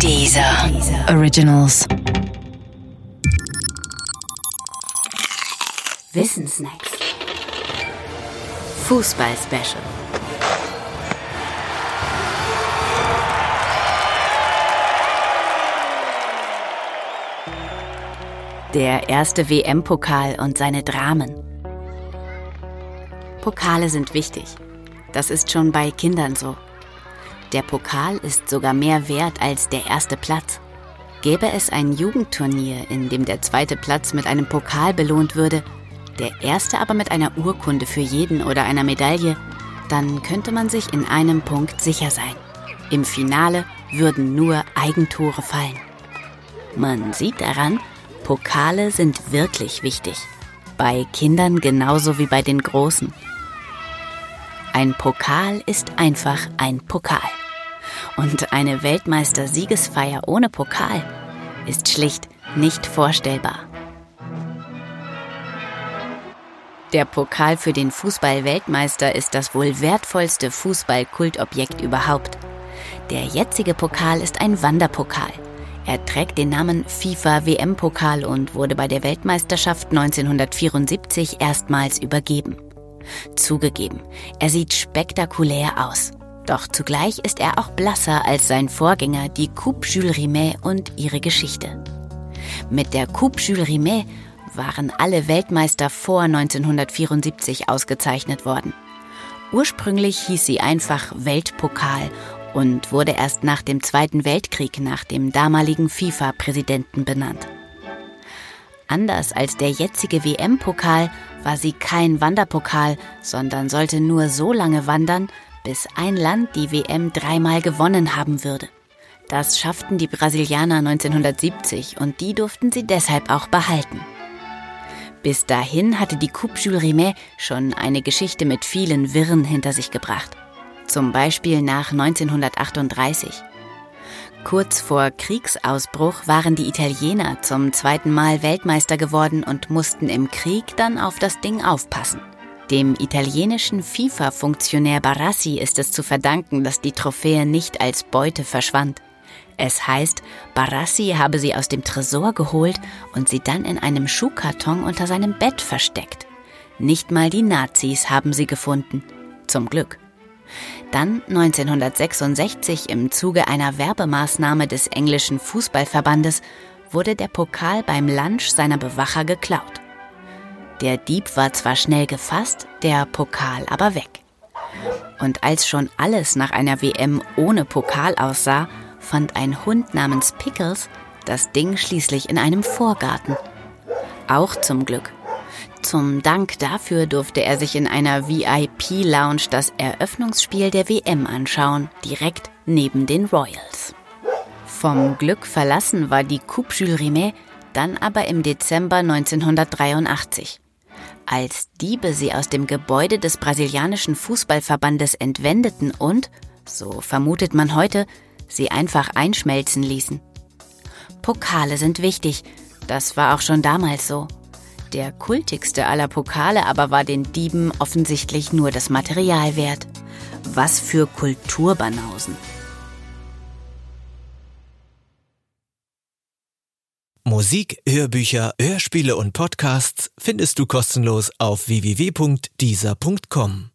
Dieser Originals. Wissensnacks. Fußball-Special. Der erste WM-Pokal und seine Dramen. Pokale sind wichtig. Das ist schon bei Kindern so. Der Pokal ist sogar mehr wert als der erste Platz. Gäbe es ein Jugendturnier, in dem der zweite Platz mit einem Pokal belohnt würde, der erste aber mit einer Urkunde für jeden oder einer Medaille, dann könnte man sich in einem Punkt sicher sein. Im Finale würden nur Eigentore fallen. Man sieht daran, Pokale sind wirklich wichtig. Bei Kindern genauso wie bei den Großen. Ein Pokal ist einfach ein Pokal. Und eine Weltmeister-Siegesfeier ohne Pokal ist schlicht nicht vorstellbar. Der Pokal für den Fußball-Weltmeister ist das wohl wertvollste Fußball-Kultobjekt überhaupt. Der jetzige Pokal ist ein Wanderpokal. Er trägt den Namen FIFA WM-Pokal und wurde bei der Weltmeisterschaft 1974 erstmals übergeben. Zugegeben, er sieht spektakulär aus. Doch zugleich ist er auch blasser als sein Vorgänger, die Coupe Jules Rimet und ihre Geschichte. Mit der Coupe Jules Rimet waren alle Weltmeister vor 1974 ausgezeichnet worden. Ursprünglich hieß sie einfach Weltpokal und wurde erst nach dem Zweiten Weltkrieg nach dem damaligen FIFA-Präsidenten benannt. Anders als der jetzige WM-Pokal war sie kein Wanderpokal, sondern sollte nur so lange wandern, bis ein Land die WM dreimal gewonnen haben würde. Das schafften die Brasilianer 1970 und die durften sie deshalb auch behalten. Bis dahin hatte die Coupe Jules Rimet schon eine Geschichte mit vielen Wirren hinter sich gebracht. Zum Beispiel nach 1938. Kurz vor Kriegsausbruch waren die Italiener zum zweiten Mal Weltmeister geworden und mussten im Krieg dann auf das Ding aufpassen. Dem italienischen FIFA-Funktionär Barassi ist es zu verdanken, dass die Trophäe nicht als Beute verschwand. Es heißt, Barassi habe sie aus dem Tresor geholt und sie dann in einem Schuhkarton unter seinem Bett versteckt. Nicht mal die Nazis haben sie gefunden. Zum Glück. Dann 1966 im Zuge einer Werbemaßnahme des englischen Fußballverbandes wurde der Pokal beim Lunch seiner Bewacher geklaut. Der Dieb war zwar schnell gefasst, der Pokal aber weg. Und als schon alles nach einer WM ohne Pokal aussah, fand ein Hund namens Pickles das Ding schließlich in einem Vorgarten. Auch zum Glück. Zum Dank dafür durfte er sich in einer VIP-Lounge das Eröffnungsspiel der WM anschauen, direkt neben den Royals. Vom Glück verlassen war die Coupe Jules Rimet dann aber im Dezember 1983. Als Diebe sie aus dem Gebäude des brasilianischen Fußballverbandes entwendeten und, so vermutet man heute, sie einfach einschmelzen ließen. Pokale sind wichtig, das war auch schon damals so. Der kultigste aller Pokale aber war den Dieben offensichtlich nur das Material wert. Was für Kulturbanausen. Musik, Hörbücher, Hörspiele und Podcasts findest du kostenlos auf www.dieser.com.